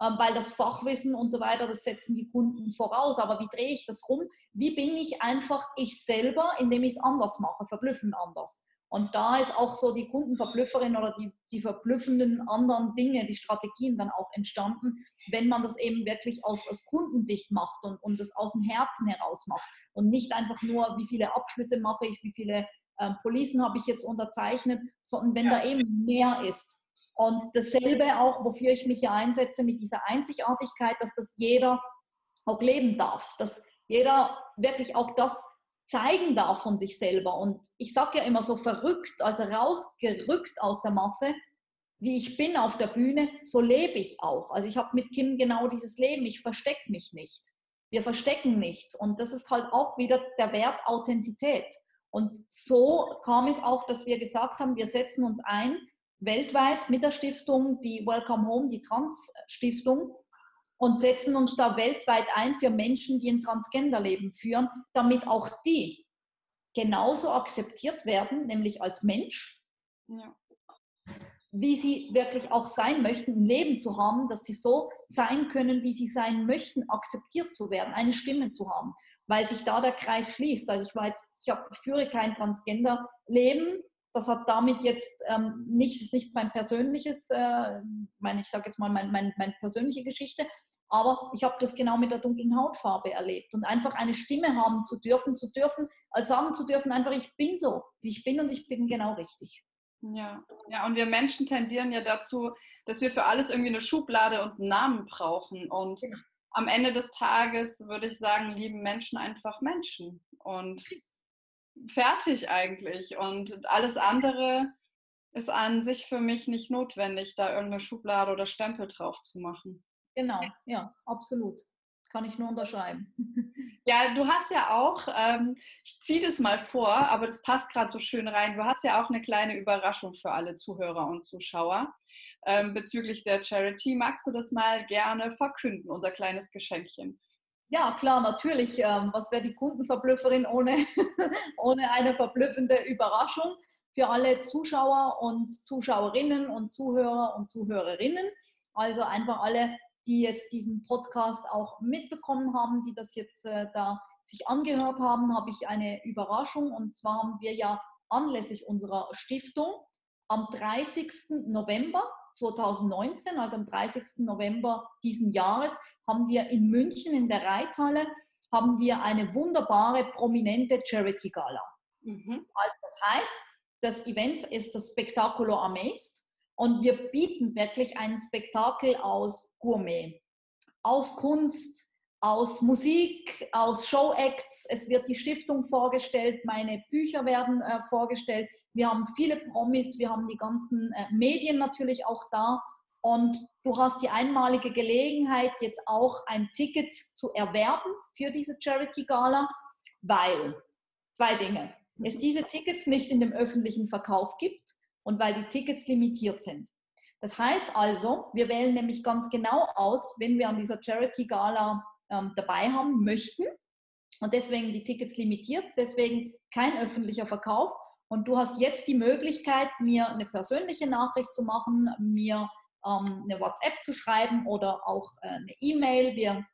Ähm, weil das Fachwissen und so weiter, das setzen die Kunden voraus. Aber wie drehe ich das rum? Wie bin ich einfach ich selber, indem ich es anders mache, verblüffend anders? Und da ist auch so die Kundenverblüfferin oder die, die verblüffenden anderen Dinge, die Strategien dann auch entstanden, wenn man das eben wirklich aus, aus Kundensicht macht und, und das aus dem Herzen heraus macht. Und nicht einfach nur, wie viele Abschlüsse mache ich, wie viele äh, Policen habe ich jetzt unterzeichnet, sondern wenn ja. da eben mehr ist. Und dasselbe auch, wofür ich mich hier einsetze, mit dieser Einzigartigkeit, dass das jeder auch leben darf, dass jeder wirklich auch das zeigen darf von sich selber. Und ich sage ja immer so verrückt, also rausgerückt aus der Masse, wie ich bin auf der Bühne, so lebe ich auch. Also ich habe mit Kim genau dieses Leben, ich verstecke mich nicht. Wir verstecken nichts. Und das ist halt auch wieder der Wert Authentizität. Und so kam es auch, dass wir gesagt haben, wir setzen uns ein, weltweit mit der Stiftung, die Welcome Home, die Trans-Stiftung, und setzen uns da weltweit ein für Menschen, die ein Transgender-Leben führen, damit auch die genauso akzeptiert werden, nämlich als Mensch, ja. wie sie wirklich auch sein möchten, ein Leben zu haben, dass sie so sein können, wie sie sein möchten, akzeptiert zu werden, eine Stimme zu haben, weil sich da der Kreis schließt. Also ich war jetzt, ich, hab, ich führe kein Transgender-Leben, das hat damit jetzt ähm, nicht, ist nicht mein persönliches, äh, mein, ich sage jetzt mal meine mein, mein persönliche Geschichte, aber ich habe das genau mit der dunklen Hautfarbe erlebt und einfach eine Stimme haben zu dürfen, zu dürfen, also sagen zu dürfen, einfach ich bin so, wie ich bin und ich bin genau richtig. Ja, ja, und wir Menschen tendieren ja dazu, dass wir für alles irgendwie eine Schublade und einen Namen brauchen. Und genau. am Ende des Tages würde ich sagen, lieben Menschen einfach Menschen. Und fertig eigentlich. Und alles andere ist an sich für mich nicht notwendig, da irgendeine Schublade oder Stempel drauf zu machen. Genau, ja, absolut. Kann ich nur unterschreiben. Ja, du hast ja auch, ähm, ich ziehe das mal vor, aber das passt gerade so schön rein. Du hast ja auch eine kleine Überraschung für alle Zuhörer und Zuschauer ähm, bezüglich der Charity. Magst du das mal gerne verkünden, unser kleines Geschenkchen? Ja, klar, natürlich. Ähm, was wäre die Kundenverblüfferin ohne, ohne eine verblüffende Überraschung für alle Zuschauer und Zuschauerinnen und Zuhörer und Zuhörerinnen? Also einfach alle die jetzt diesen Podcast auch mitbekommen haben, die das jetzt äh, da sich angehört haben, habe ich eine Überraschung. Und zwar haben wir ja anlässlich unserer Stiftung am 30. November 2019, also am 30. November diesen Jahres, haben wir in München in der Reithalle haben wir eine wunderbare, prominente Charity Gala. Mhm. Also das heißt, das Event ist das Spectaculo Amazed und wir bieten wirklich ein Spektakel aus Gourmet, aus Kunst, aus Musik, aus Showacts. Es wird die Stiftung vorgestellt, meine Bücher werden äh, vorgestellt. Wir haben viele Promis, wir haben die ganzen äh, Medien natürlich auch da. Und du hast die einmalige Gelegenheit, jetzt auch ein Ticket zu erwerben für diese Charity Gala, weil zwei Dinge. Es diese Tickets nicht in dem öffentlichen Verkauf gibt und weil die Tickets limitiert sind. Das heißt also, wir wählen nämlich ganz genau aus, wenn wir an dieser Charity Gala ähm, dabei haben möchten. Und deswegen die Tickets limitiert, deswegen kein öffentlicher Verkauf. Und du hast jetzt die Möglichkeit, mir eine persönliche Nachricht zu machen, mir ähm, eine WhatsApp zu schreiben oder auch äh, eine E-Mail. Wir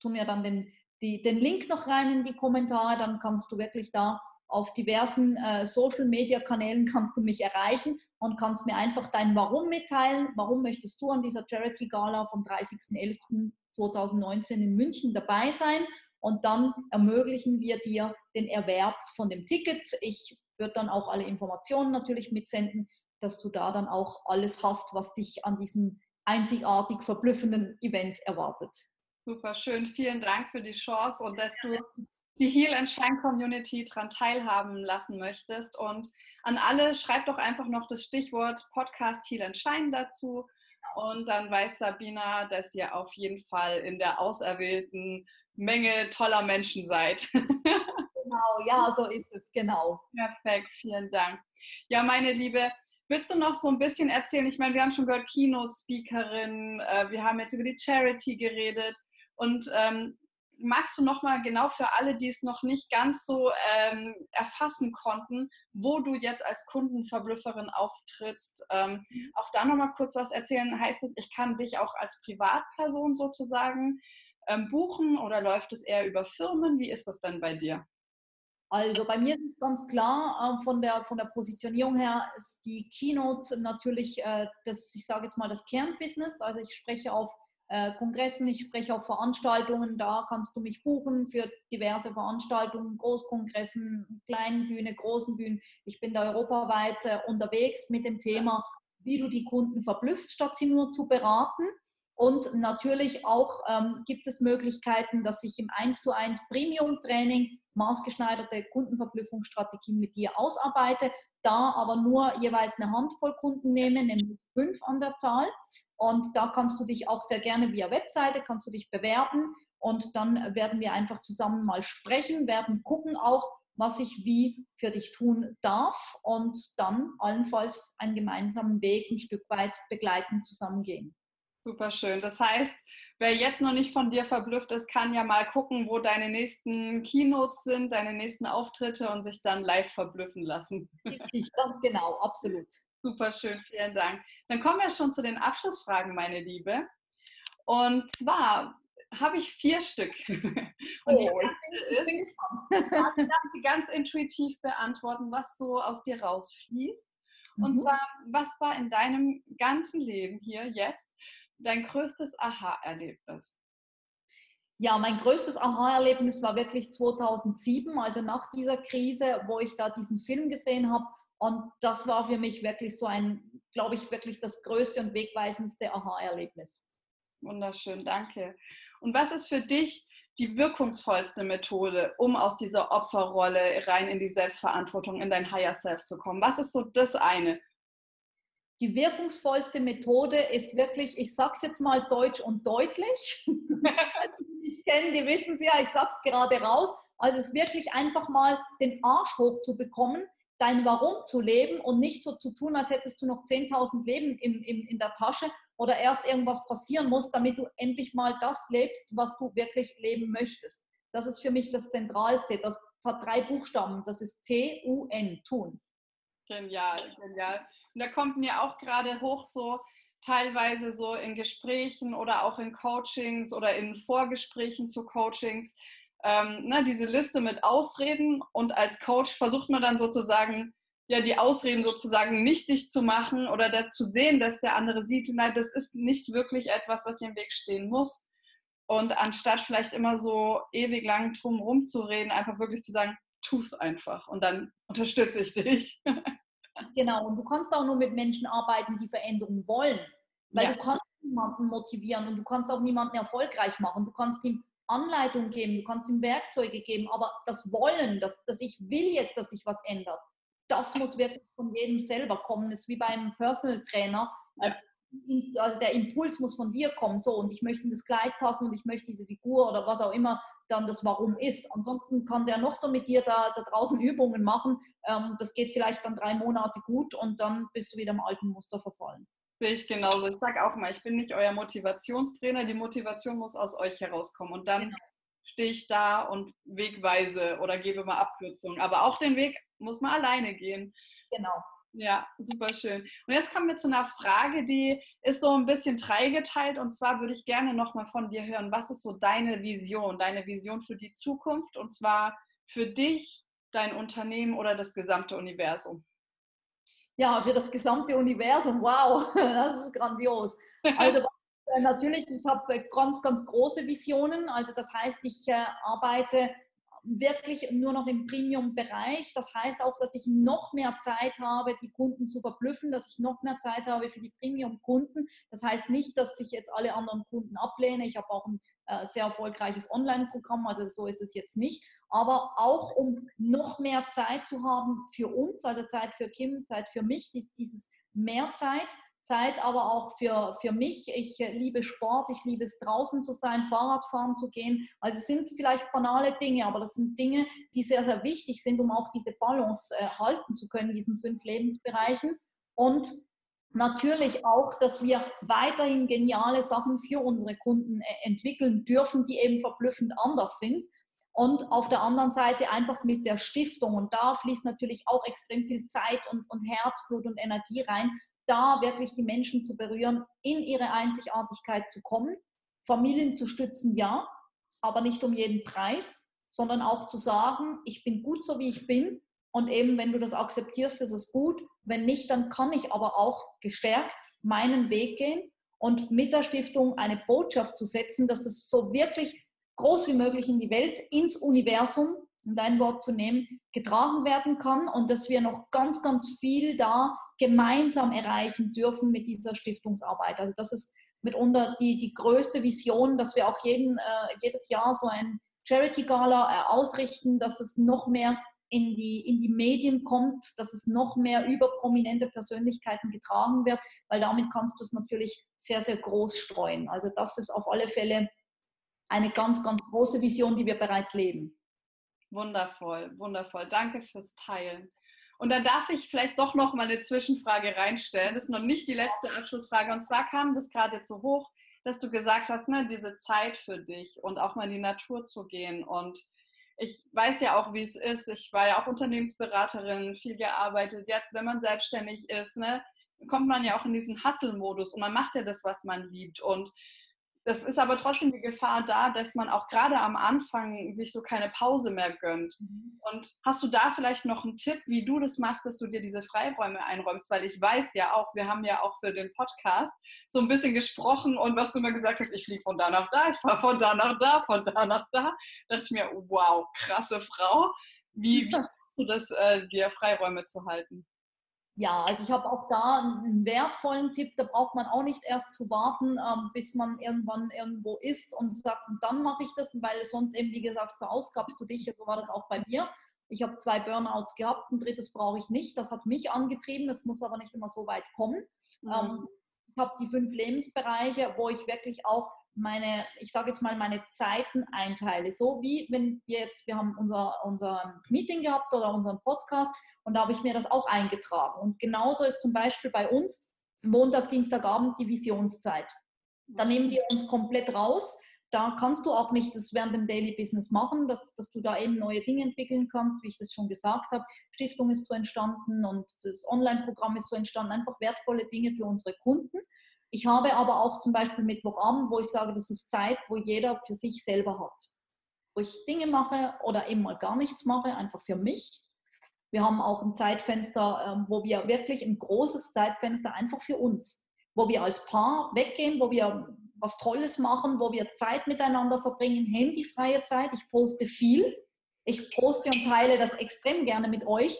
tun ja dann den, die, den Link noch rein in die Kommentare, dann kannst du wirklich da auf diversen äh, Social-Media-Kanälen kannst du mich erreichen und kannst mir einfach dein Warum mitteilen. Warum möchtest du an dieser Charity Gala vom 30.11.2019 in München dabei sein? Und dann ermöglichen wir dir den Erwerb von dem Ticket. Ich würde dann auch alle Informationen natürlich mitsenden, dass du da dann auch alles hast, was dich an diesem einzigartig verblüffenden Event erwartet. Super schön, vielen Dank für die Chance und dass du die Heal and Shine Community daran teilhaben lassen möchtest. Und an alle schreibt doch einfach noch das Stichwort Podcast Heal and Shine dazu. Und dann weiß Sabina, dass ihr auf jeden Fall in der auserwählten Menge toller Menschen seid. Genau, ja, so ist es, genau. Perfekt, vielen Dank. Ja, meine Liebe, willst du noch so ein bisschen erzählen? Ich meine, wir haben schon gehört, Keynote-Speakerin, äh, wir haben jetzt über die Charity geredet. Und ähm, magst du nochmal genau für alle, die es noch nicht ganz so ähm, erfassen konnten, wo du jetzt als Kundenverblüfferin auftrittst, ähm, mhm. auch da nochmal kurz was erzählen? Heißt es, ich kann dich auch als Privatperson sozusagen ähm, buchen oder läuft es eher über Firmen? Wie ist das denn bei dir? Also bei mir ist es ganz klar, äh, von, der, von der Positionierung her ist die Keynote natürlich äh, das, ich sage jetzt mal, das Kernbusiness. Also ich spreche auf äh, Kongressen, ich spreche auf Veranstaltungen, da kannst du mich buchen für diverse Veranstaltungen, Großkongressen, kleinen Bühne, großen Bühnen. Ich bin da europaweit äh, unterwegs mit dem Thema, wie du die Kunden verblüffst, statt sie nur zu beraten. Und natürlich auch ähm, gibt es Möglichkeiten, dass ich im 1 zu 1 Premium-Training maßgeschneiderte Kundenverblüffungsstrategien mit dir ausarbeite, da aber nur jeweils eine Handvoll Kunden nehme, nämlich fünf an der Zahl. Und da kannst du dich auch sehr gerne via Webseite, kannst du dich bewerben und dann werden wir einfach zusammen mal sprechen, werden gucken auch, was ich wie für dich tun darf und dann allenfalls einen gemeinsamen Weg ein Stück weit begleiten, zusammengehen. Super schön. Das heißt, wer jetzt noch nicht von dir verblüfft ist, kann ja mal gucken, wo deine nächsten Keynotes sind, deine nächsten Auftritte und sich dann live verblüffen lassen. Ich, ganz genau, absolut. Super schön, vielen Dank. Dann kommen wir schon zu den Abschlussfragen, meine Liebe. Und zwar habe ich vier Stück. Und oh, ich bin, gespannt. Ich darf sie ganz intuitiv beantworten, was so aus dir rausfließt. Und mhm. zwar, was war in deinem ganzen Leben hier jetzt dein größtes Aha-Erlebnis? Ja, mein größtes Aha-Erlebnis war wirklich 2007, also nach dieser Krise, wo ich da diesen Film gesehen habe, Und das war für mich wirklich so ein, glaube ich, wirklich das größte und wegweisendste Aha-Erlebnis. Wunderschön, danke. Und was ist für dich die wirkungsvollste Methode, um aus dieser Opferrolle rein in die Selbstverantwortung, in dein Higher Self zu kommen? Was ist so das eine? Die wirkungsvollste Methode ist wirklich, ich sage es jetzt mal deutsch und deutlich. die mich kennen, die wissen es ja, ich sage es gerade raus. Also es ist wirklich einfach mal den Arsch hochzubekommen, dein Warum zu leben und nicht so zu tun, als hättest du noch 10.000 Leben im, im, in der Tasche oder erst irgendwas passieren muss, damit du endlich mal das lebst, was du wirklich leben möchtest. Das ist für mich das Zentralste. Das hat drei Buchstaben. Das ist T-U-N, tun. Genial, genial. Und da kommt mir auch gerade hoch so, teilweise so in Gesprächen oder auch in Coachings oder in Vorgesprächen zu Coachings, ähm, ne, diese Liste mit Ausreden und als Coach versucht man dann sozusagen, ja, die Ausreden sozusagen nichtig zu machen oder dazu sehen, dass der andere sieht, nein, das ist nicht wirklich etwas, was dir im Weg stehen muss. Und anstatt vielleicht immer so ewig lang drum rumzureden, einfach wirklich zu sagen, tu es einfach und dann unterstütze ich dich. genau, und du kannst auch nur mit Menschen arbeiten, die Veränderung wollen. Weil ja. du kannst niemanden motivieren und du kannst auch niemanden erfolgreich machen. Du kannst ihm Anleitung geben, du kannst ihm Werkzeuge geben, aber das Wollen, dass, dass ich will jetzt, dass sich was ändert, das muss wirklich von jedem selber kommen. Das ist wie beim Personal Trainer. Also der Impuls muss von dir kommen. So, und ich möchte in das Kleid passen und ich möchte diese Figur oder was auch immer dann das Warum ist. Ansonsten kann der noch so mit dir da, da draußen Übungen machen. Ähm, das geht vielleicht dann drei Monate gut und dann bist du wieder im alten Muster verfallen. Sehe ich genauso. Ich sage auch mal, ich bin nicht euer Motivationstrainer. Die Motivation muss aus euch herauskommen. Und dann genau. stehe ich da und wegweise oder gebe mal Abkürzungen. Aber auch den Weg muss man alleine gehen. Genau. Ja, super schön. Und jetzt kommen wir zu einer Frage, die ist so ein bisschen dreigeteilt. Und zwar würde ich gerne nochmal von dir hören, was ist so deine Vision, deine Vision für die Zukunft? Und zwar für dich, dein Unternehmen oder das gesamte Universum? ja, für das gesamte Universum, wow, das ist grandios. Also äh, natürlich, ich habe äh, ganz, ganz große Visionen. Also das heißt, ich äh, arbeite wirklich nur noch im Premium-Bereich. Das heißt auch, dass ich noch mehr Zeit habe, die Kunden zu verblüffen, dass ich noch mehr Zeit habe für die Premium-Kunden. Das heißt nicht, dass ich jetzt alle anderen Kunden ablehne. Ich habe auch ein äh, sehr erfolgreiches Online-Programm, also so ist es jetzt nicht. Aber auch um noch mehr Zeit zu haben für uns, also Zeit für Kim, Zeit für mich, dieses mehr Zeit aber auch für, für mich. Ich äh, liebe Sport, ich liebe es draußen zu sein, Fahrradfahren zu gehen. Also es sind vielleicht banale Dinge, aber das sind Dinge, die sehr, sehr wichtig sind, um auch diese Balance äh, halten zu können diesen fünf Lebensbereichen. Und natürlich auch, dass wir weiterhin geniale Sachen für unsere Kunden äh, entwickeln dürfen, die eben verblüffend anders sind. Und auf der anderen Seite einfach mit der Stiftung. Und da fließt natürlich auch extrem viel Zeit und, und Herzblut und Energie rein, da wirklich die Menschen zu berühren, in ihre Einzigartigkeit zu kommen, Familien zu stützen, ja, aber nicht um jeden Preis, sondern auch zu sagen, ich bin gut so, wie ich bin. Und eben, wenn du das akzeptierst, ist es gut. Wenn nicht, dann kann ich aber auch gestärkt meinen Weg gehen und mit der Stiftung eine Botschaft zu setzen, dass es so wirklich groß wie möglich in die Welt, ins Universum, um dein Wort zu nehmen, getragen werden kann und dass wir noch ganz, ganz viel da gemeinsam erreichen dürfen mit dieser Stiftungsarbeit. Also das ist mitunter die, die größte Vision, dass wir auch jeden, äh, jedes Jahr so ein Charity-Gala äh, ausrichten, dass es noch mehr in die, in die Medien kommt, dass es noch mehr über prominente Persönlichkeiten getragen wird, weil damit kannst du es natürlich sehr, sehr groß streuen. Also das ist auf alle Fälle eine ganz, ganz große Vision, die wir bereits leben. Wundervoll, wundervoll. Danke fürs Teilen. Und dann darf ich vielleicht doch noch mal eine Zwischenfrage reinstellen. Das ist noch nicht die letzte Abschlussfrage. Und zwar kam das gerade so hoch, dass du gesagt hast, ne, diese Zeit für dich und auch mal in die Natur zu gehen. Und ich weiß ja auch, wie es ist. Ich war ja auch Unternehmensberaterin, viel gearbeitet. Jetzt, wenn man selbstständig ist, ne, kommt man ja auch in diesen Hustle-Modus und man macht ja das, was man liebt. Und das ist aber trotzdem die Gefahr da, dass man auch gerade am Anfang sich so keine Pause mehr gönnt. Mhm. Und hast du da vielleicht noch einen Tipp, wie du das machst, dass du dir diese Freiräume einräumst? Weil ich weiß ja auch, wir haben ja auch für den Podcast so ein bisschen gesprochen und was du mir gesagt hast, ich fliege von da nach da, ich fahre von da nach da, von da nach da. Da dachte ich mir, wow, krasse Frau. Wie, wie machst du das, äh, dir Freiräume zu halten? Ja, also ich habe auch da einen wertvollen Tipp. Da braucht man auch nicht erst zu warten, ähm, bis man irgendwann irgendwo ist und sagt, und dann mache ich das, weil sonst eben, wie gesagt, verausgabst du dich. So war das auch bei mir. Ich habe zwei Burnouts gehabt, ein drittes brauche ich nicht. Das hat mich angetrieben. Das muss aber nicht immer so weit kommen. Mhm. Ähm, ich habe die fünf Lebensbereiche, wo ich wirklich auch meine, ich sage jetzt mal, meine Zeiten einteile. So wie wenn wir jetzt, wir haben unser, unser Meeting gehabt oder unseren Podcast und da habe ich mir das auch eingetragen. Und genauso ist zum Beispiel bei uns Montag, Dienstagabend die Visionszeit. Da nehmen wir uns komplett raus. Da kannst du auch nicht das während dem Daily Business machen, dass, dass du da eben neue Dinge entwickeln kannst, wie ich das schon gesagt habe. Stiftung ist so entstanden und das Online-Programm ist so entstanden. Einfach wertvolle Dinge für unsere Kunden. Ich habe aber auch zum Beispiel Mittwochabend, wo ich sage, das ist Zeit, wo jeder für sich selber hat. Wo ich Dinge mache oder eben mal gar nichts mache, einfach für mich. Wir haben auch ein Zeitfenster, ähm, wo wir wirklich ein großes Zeitfenster einfach für uns, wo wir als Paar weggehen, wo wir was Tolles machen, wo wir Zeit miteinander verbringen, handyfreie Zeit. Ich poste viel. Ich poste und teile das extrem gerne mit euch,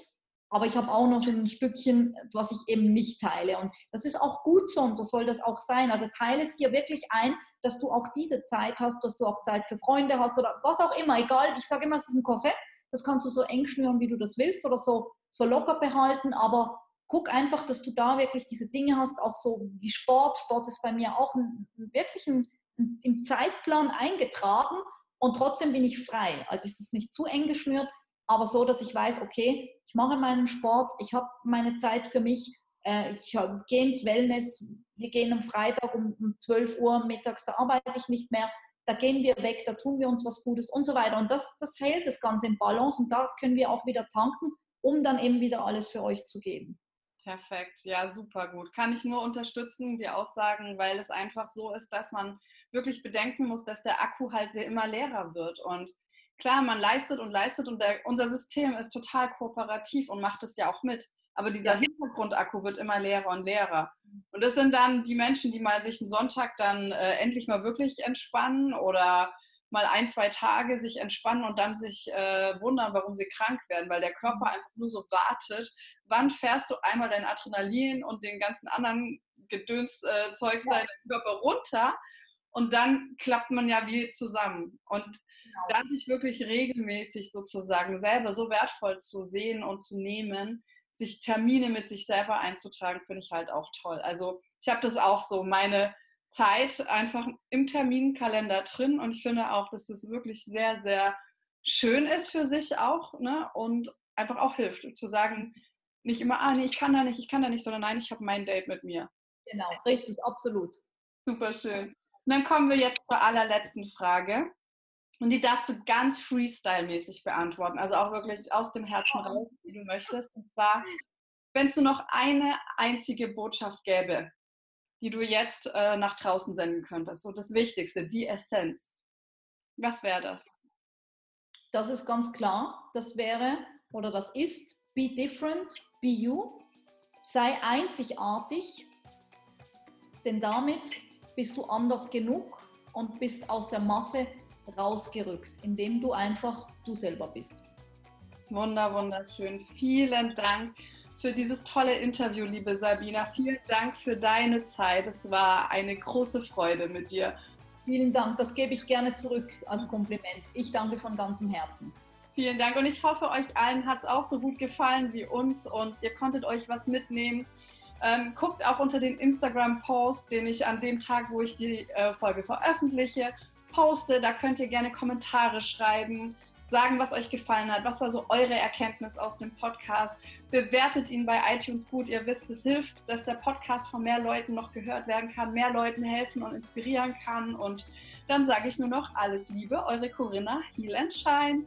aber ich habe auch noch so ein Stückchen, was ich eben nicht teile. Und das ist auch gut so und so soll das auch sein. Also teile es dir wirklich ein, dass du auch diese Zeit hast, dass du auch Zeit für Freunde hast oder was auch immer. Egal, ich sage immer, es ist ein Korsett. Das kannst du so eng schnüren, wie du das willst oder so, so locker behalten, aber guck einfach, dass du da wirklich diese Dinge hast, auch so wie Sport. Sport ist bei mir auch ein, wirklich ein, ein, im Zeitplan eingetragen und trotzdem bin ich frei. Also ist es nicht zu eng geschnürt, aber so, dass ich weiß, okay, ich mache meinen Sport, ich habe meine Zeit für mich, äh, ich gehe ins Wellness, wir gehen am Freitag um, um 12 Uhr mittags, da arbeite ich nicht mehr, da gehen wir weg, da tun wir uns was Gutes und so weiter. Und das, das hält das Ganze in Balance und da können wir auch wieder tanken, um dann eben wieder alles für euch zu geben. Perfekt, ja, super gut. Kann ich nur unterstützen, die Aussagen, weil es einfach so ist, dass man wirklich bedenken muss, dass der Akku halt immer leerer wird. Und klar, man leistet und leistet und der, unser System ist total kooperativ und macht es ja auch mit. Aber dieser Hintergrundakku wird immer leerer und leerer. Und das sind dann die Menschen, die mal sich einen Sonntag dann äh, endlich mal wirklich entspannen oder mal ein, zwei Tage sich entspannen und dann sich äh, wundern, warum sie krank werden, weil der Körper einfach nur so wartet. Wann fährst du einmal dein Adrenalin und den ganzen anderen Gedönszeugs äh, ja. deinem Körper runter? Und dann klappt man ja wie zusammen. Und genau. dann sich wirklich regelmäßig sozusagen selber so wertvoll zu sehen und zu nehmen, sich Termine mit sich selber einzutragen, finde ich halt auch toll. Also ich habe das auch so, meine Zeit einfach im Terminkalender drin und ich finde auch, dass das wirklich sehr, sehr schön ist für sich auch ne? und einfach auch hilft, zu sagen, nicht immer, ah nee, ich kann da nicht, ich kann da nicht, sondern nein, ich habe mein Date mit mir. Genau, richtig, absolut. Super schön. Und dann kommen wir jetzt zur allerletzten Frage. Und die darfst du ganz Freestyle-mäßig beantworten, also auch wirklich aus dem Herzen raus, wie du möchtest. Und zwar, wenn es nur noch eine einzige Botschaft gäbe, die du jetzt äh, nach draußen senden könntest, so das Wichtigste, die Essenz, was wäre das? Das ist ganz klar. Das wäre oder das ist Be different, be you. Sei einzigartig, denn damit bist du anders genug und bist aus der Masse rausgerückt, indem du einfach du selber bist. Wunder, wunderschön. Vielen Dank für dieses tolle Interview, liebe Sabina. Vielen Dank für deine Zeit. Es war eine große Freude mit dir. Vielen Dank, das gebe ich gerne zurück als Kompliment. Ich danke von ganzem Herzen. Vielen Dank und ich hoffe, euch allen hat es auch so gut gefallen wie uns und ihr konntet euch was mitnehmen. Ähm, guckt auch unter den Instagram-Post, den ich an dem Tag, wo ich die äh, Folge veröffentliche, poste. Da könnt ihr gerne Kommentare schreiben, sagen, was euch gefallen hat. Was war so eure Erkenntnis aus dem Podcast? Bewertet ihn bei iTunes gut. Ihr wisst, es hilft, dass der Podcast von mehr Leuten noch gehört werden kann, mehr Leuten helfen und inspirieren kann. Und dann sage ich nur noch alles Liebe, eure Corinna Heal and Shine.